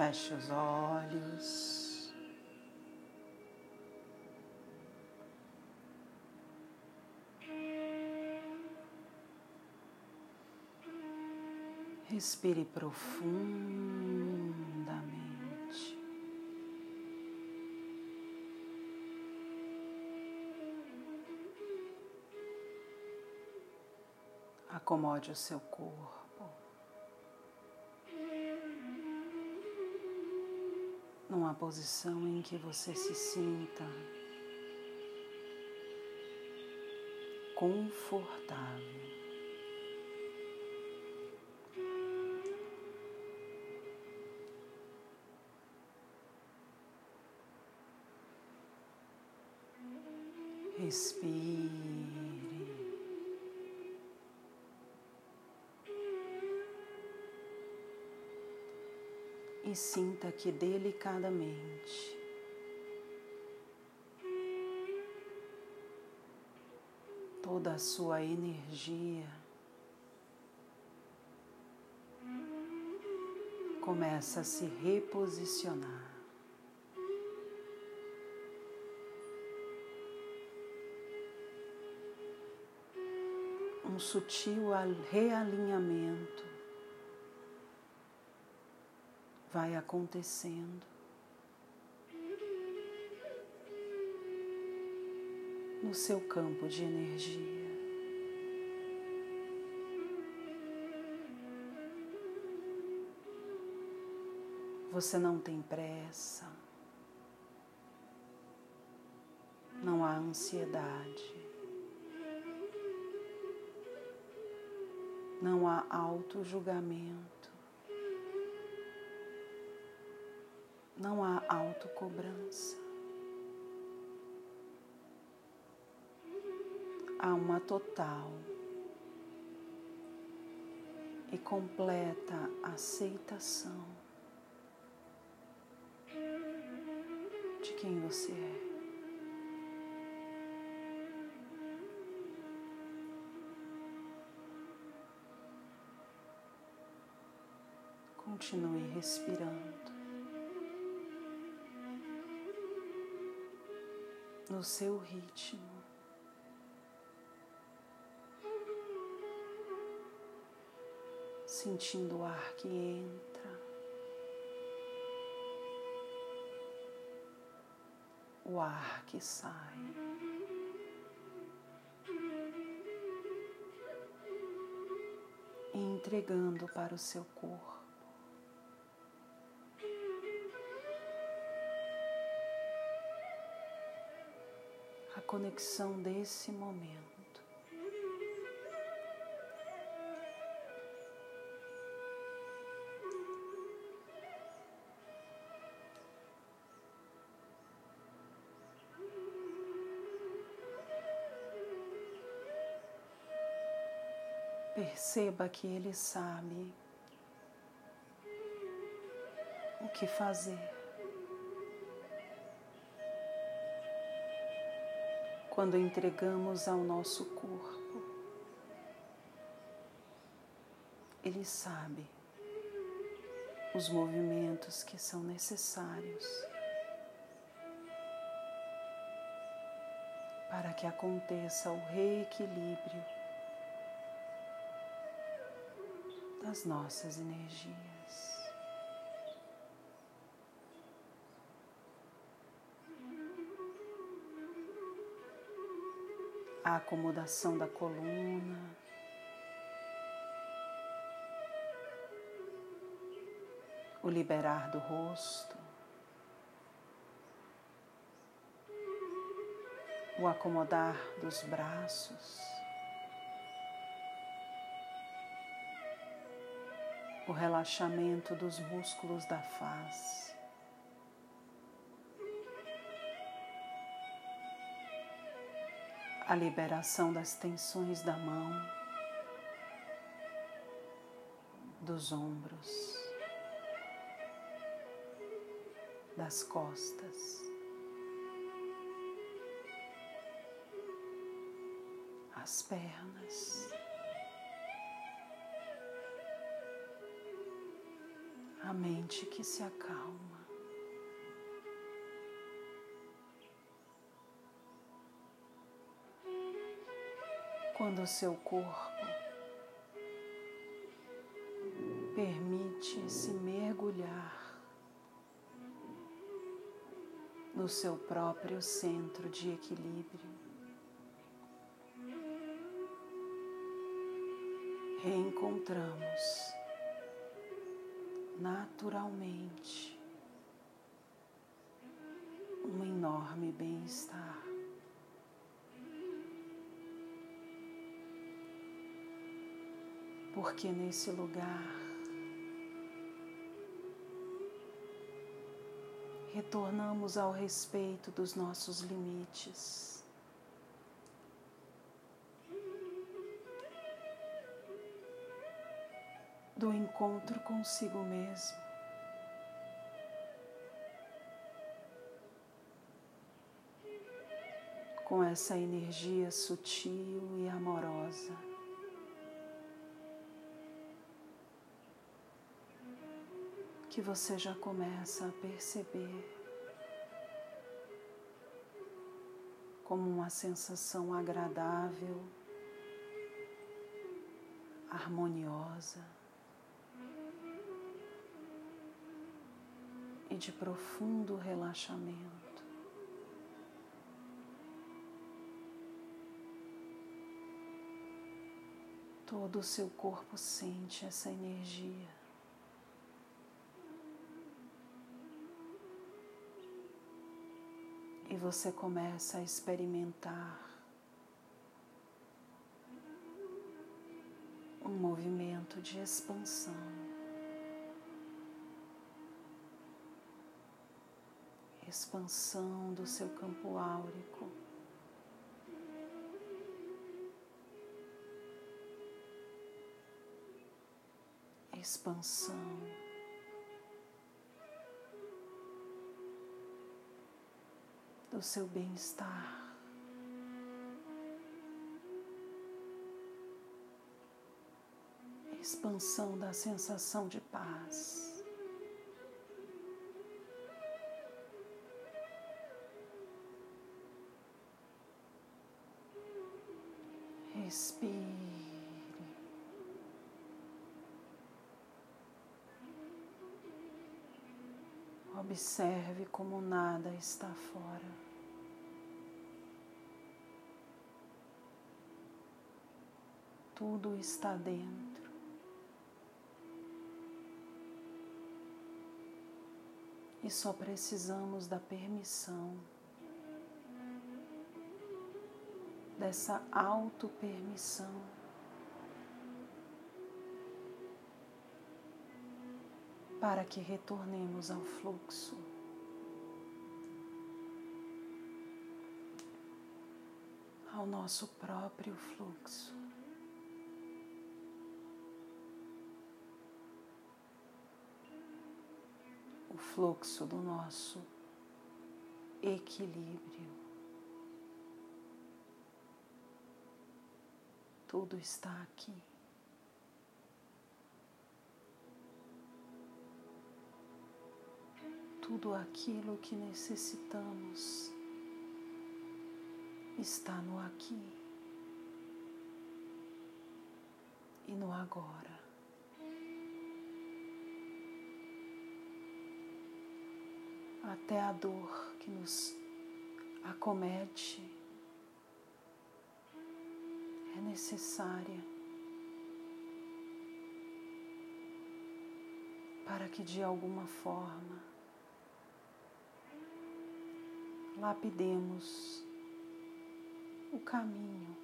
Feche os olhos. Respire profundamente. Acomode o seu corpo. Numa posição em que você se sinta confortável. Respire. E sinta que delicadamente toda a sua energia começa a se reposicionar. Um sutil realinhamento vai acontecendo. No seu campo de energia. Você não tem pressa, não há ansiedade, não há auto-julgamento. Não há autocobrança. Há uma total e completa aceitação de quem você é. Continue respirando. No seu ritmo. Sentindo o ar que entra, o ar que sai. Entregando para o seu corpo. Conexão desse momento. Perceba que Ele sabe o que fazer. Quando entregamos ao nosso corpo. Ele sabe os movimentos que são necessários para que aconteça o reequilíbrio das nossas energias. A acomodação da coluna. O liberar do rosto, o acomodar dos braços, o relaxamento dos músculos da face. A liberação das tensões da mão, dos ombros, das costas, as pernas, a mente que se acalma. Quando o seu corpo permite se mergulhar no seu próprio centro de equilíbrio. Reencontramos naturalmente um enorme bem-estar. Porque nesse lugar retornamos ao respeito dos nossos limites. Do encontro consigo mesmo. Com essa energia sutil e amorosa. Que você já começa a perceber como uma sensação agradável, harmoniosa e de profundo relaxamento. Todo o seu corpo sente essa energia. E você começa a experimentar um movimento de expansão. Expansão do seu campo áurico. Expansão do seu bem-estar. Expansão da sensação de paz. Respire. Observe como nada está fora. Tudo está dentro. E só precisamos da permissão, dessa auto-permissão. para que retornemos ao fluxo. Ao nosso próprio fluxo. Fluxo do nosso equilíbrio. Tudo está aqui. tudo aquilo que necessitamos está no aqui e no agora. Até a dor que nos acomete é necessária para que de alguma forma lapidemos o caminho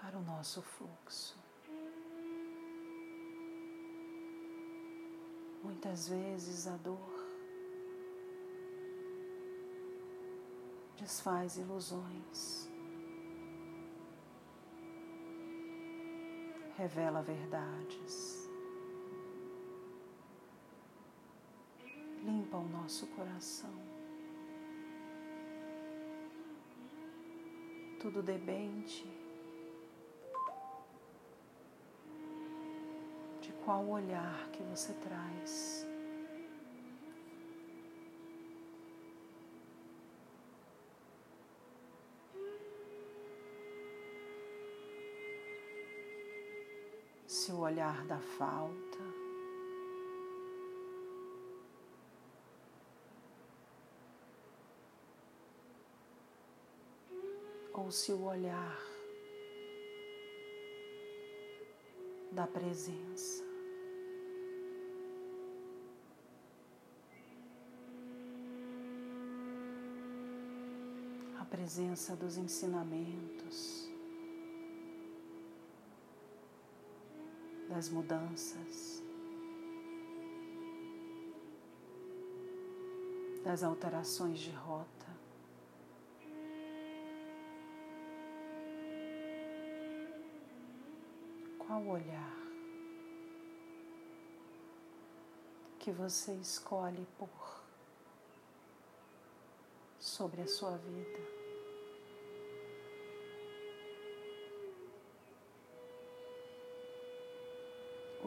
para o nosso fluxo. Muitas vezes a dor desfaz ilusões, revela verdades. limpa o nosso coração. Tudo debente Qual olhar que você traz? Se o olhar da falta, ou se o olhar da presença. Presença dos ensinamentos, das mudanças, das alterações de rota. Qual olhar que você escolhe por sobre a sua vida?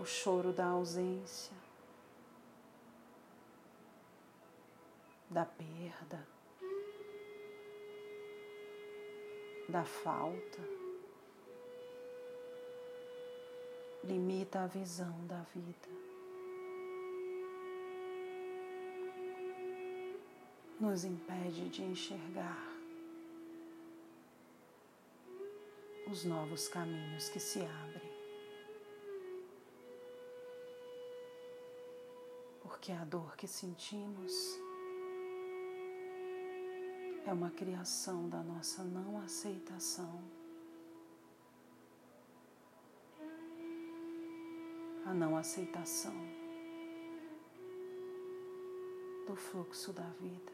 O choro da ausência, da perda, da falta. limita a visão da vida. Nos impede de enxergar os novos caminhos que se abrem. Porque a dor que sentimos é uma criação da nossa não aceitação a não aceitação do fluxo da vida.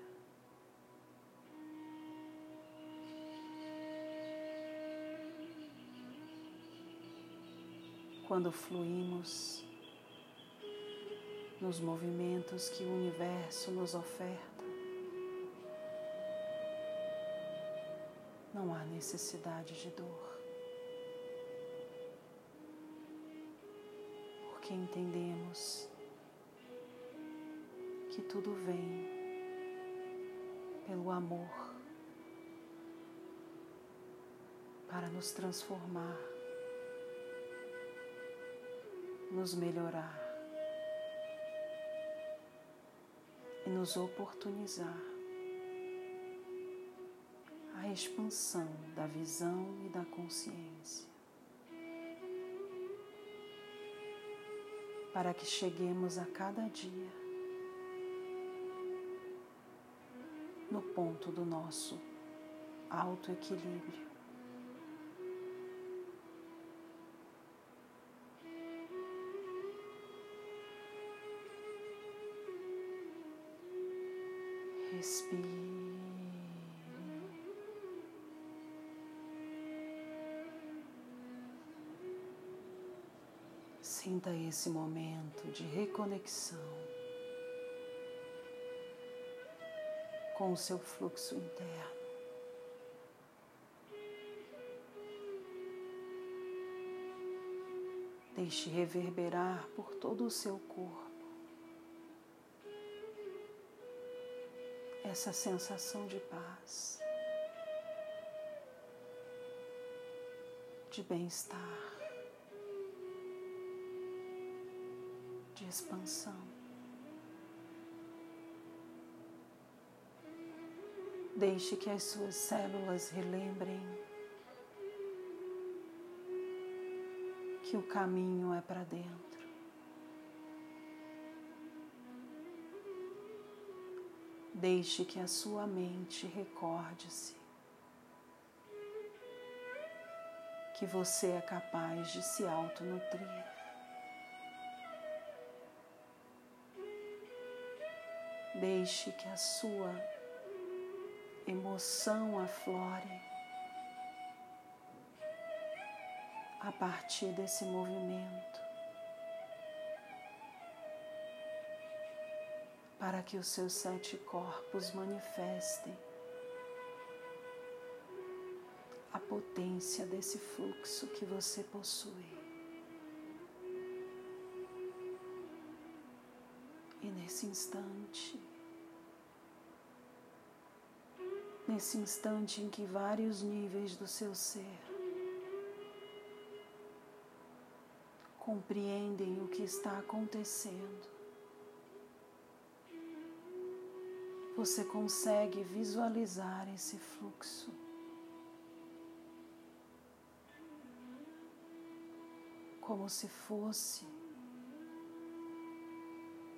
Quando fluímos nos movimentos que o universo nos oferta, não há necessidade de dor. que entendemos que tudo vem pelo amor para nos transformar, nos melhorar nos oportunizar a expansão da visão e da consciência. para que cheguemos a cada dia no ponto do nosso autoequilíbrio. Respire. Sinta esse momento de reconexão com o seu fluxo interno. Deixe reverberar por todo o seu corpo essa sensação de paz, de bem-estar. de expansão. Deixe que as suas células relembrem que o caminho é para dentro. Deixe que a sua mente recorde-se que você é capaz de se autonutrir. Deixe que a sua emoção aflore a partir desse movimento, para que os seus sete corpos manifestem a potência desse fluxo que você possui. E nesse instante, nesse instante em que vários níveis do seu ser compreendem o que está acontecendo, você consegue visualizar esse fluxo. Como se fosse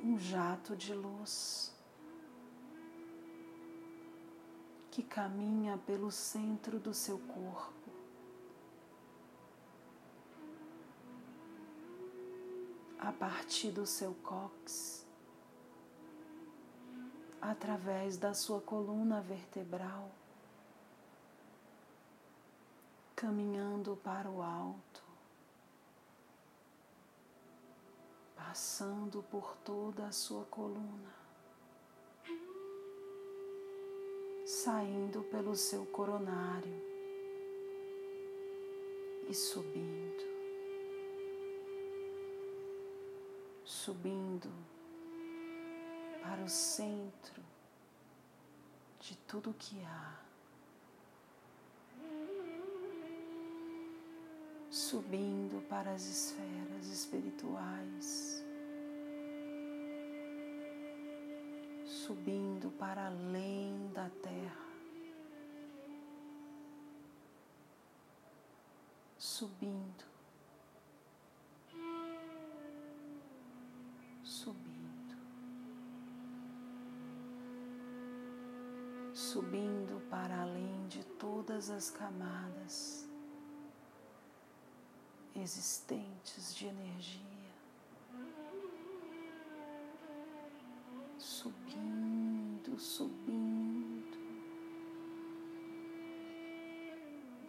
um jato de luz que caminha pelo centro do seu corpo. A partir do seu cóccix, através da sua coluna vertebral, caminhando para o alto. passando por toda a sua coluna, saindo pelo seu coronário e subindo, subindo para o centro de tudo que há. Subindo para as esferas espirituais. subindo para além da terra, subindo, subindo, subindo para além de todas as camadas existentes de energia. subindo, subindo,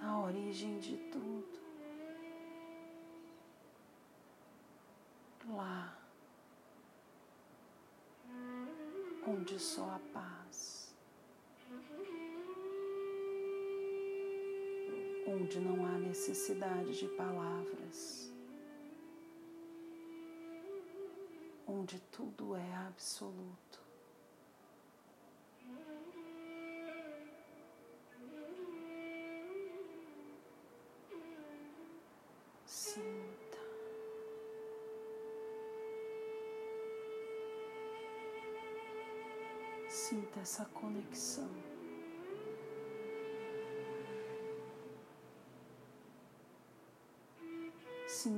na origem de tudo, lá onde só a paz, onde não há necessidade de palavras. onde tudo é absoluto. Sinta. Sinta essa conexão.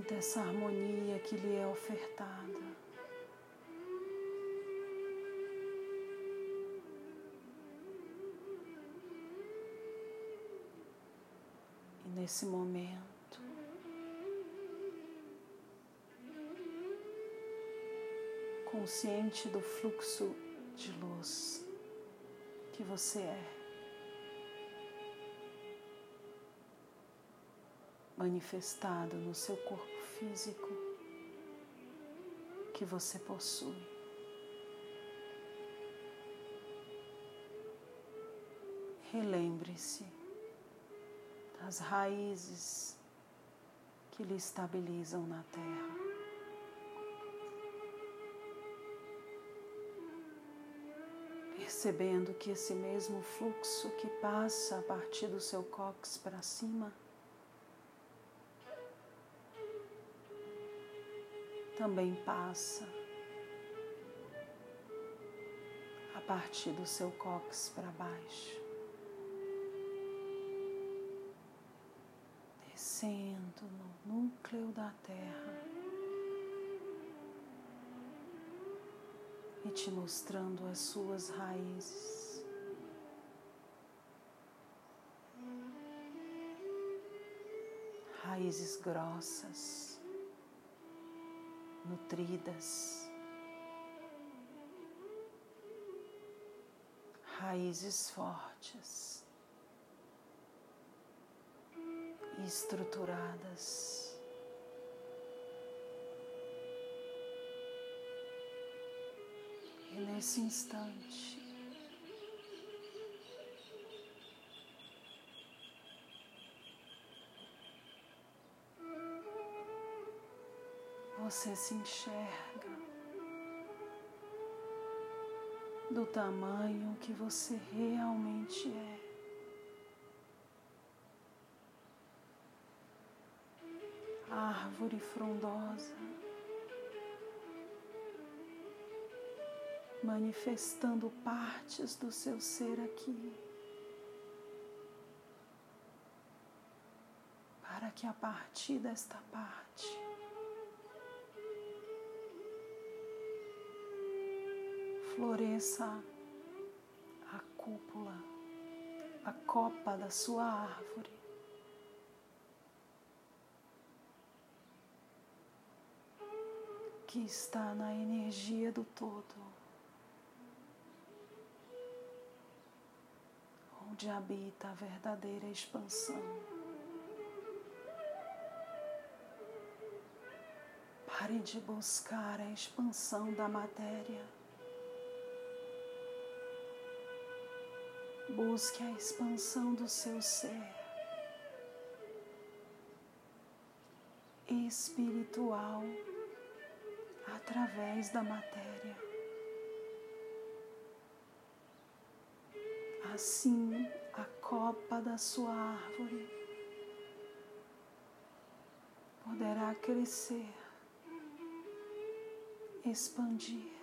Sinta essa harmonia que lhe é ofertada. nesse momento. Consciente do fluxo de luz que você é, manifestado no seu corpo físico que você possui. Relembre-se as raízes que lhe estabilizam na terra. Percebendo que esse mesmo fluxo que passa a partir do seu cóccix para cima também passa a partir do seu cóccix para baixo. descendo no núcleo da Terra e te mostrando as suas raízes. Raízes grossas, nutridas, raízes fortes. estruturadas. E nesse instante, você se enxerga do tamanho que você realmente é. Árvore frondosa, manifestando partes do seu ser aqui. Para que a partir desta parte floresça a cúpula, a copa da sua árvore. Que está na energia do todo, onde habita a verdadeira expansão. Pare de buscar a expansão da matéria. Busque a expansão do seu ser espiritual através da matéria. Assim, a copa da sua árvore poderá crescer, expandir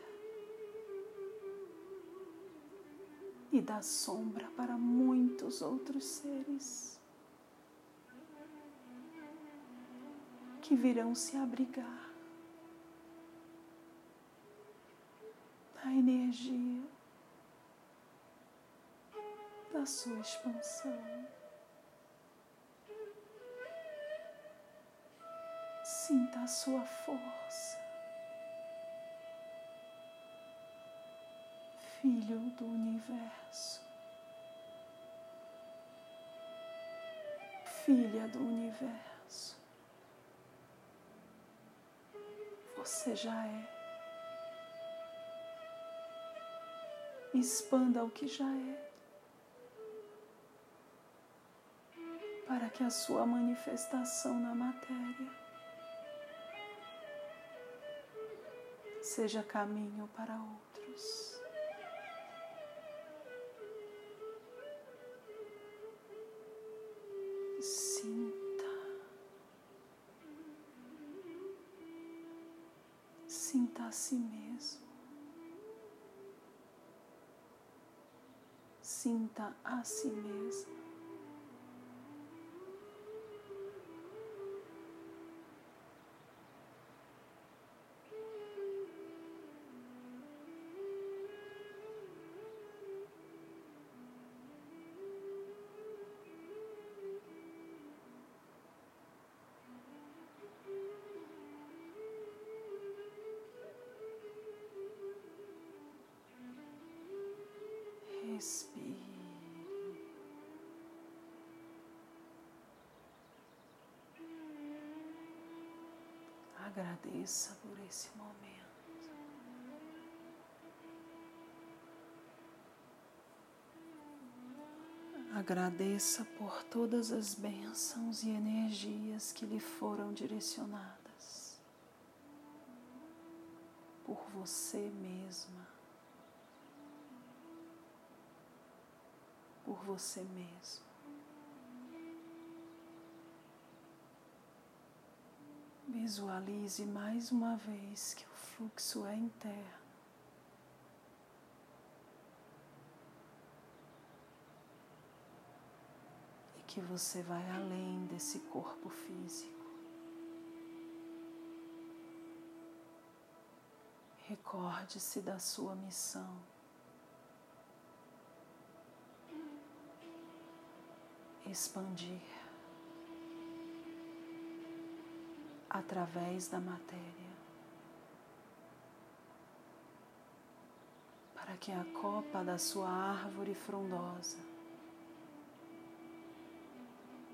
e dá sombra para muitos outros seres que virão se abrigar na energia da sua expansão. Sinta a sua força. Filho do universo, filha do universo. Você já é. Expanda o que já é, para que a sua manifestação na matéria seja caminho para outros. A si mesmo. Sinta a si mesmo. Agradeça por esse momento. Agradeça por todas as bênçãos e energias que lhe foram direcionadas por você mesma. por você mesmo. Visualize mais uma vez que o fluxo é interno. E que você vai além desse corpo físico. Recorde-se da sua missão. expandir através da matéria, para que a copa da sua árvore frondosa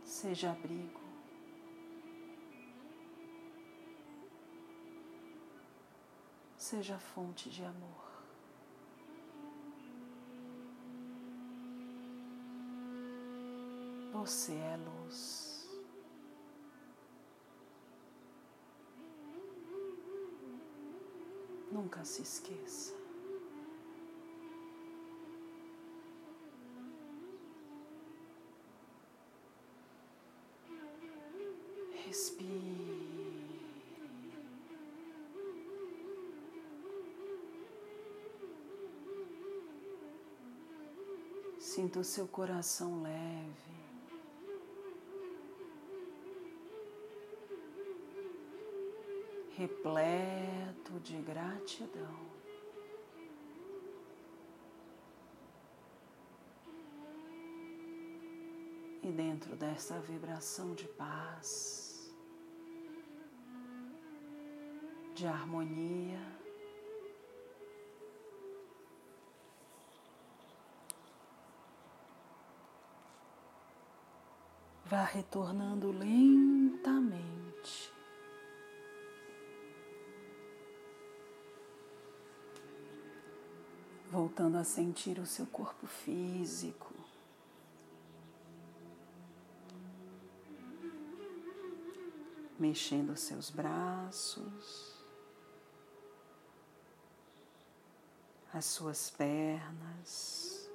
seja abrigo. Seja fonte de amor. Você é luz. Nunca se esqueça. Respire. Sinta o seu coração leve. repleto de gratidão. E dentro dessa vibração de paz, de harmonia, vá retornando lentamente. Voltando a sentir o seu corpo físico. mexendo os seus braços, as suas pernas.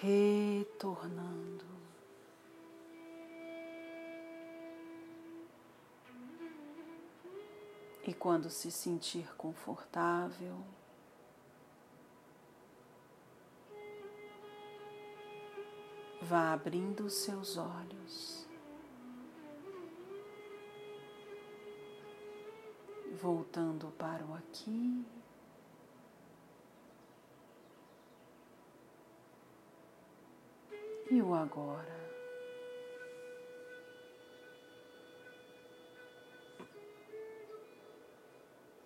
Retornando. E quando se sentir confortável, Vá abrindo os seus olhos, voltando para o aqui. E o agora.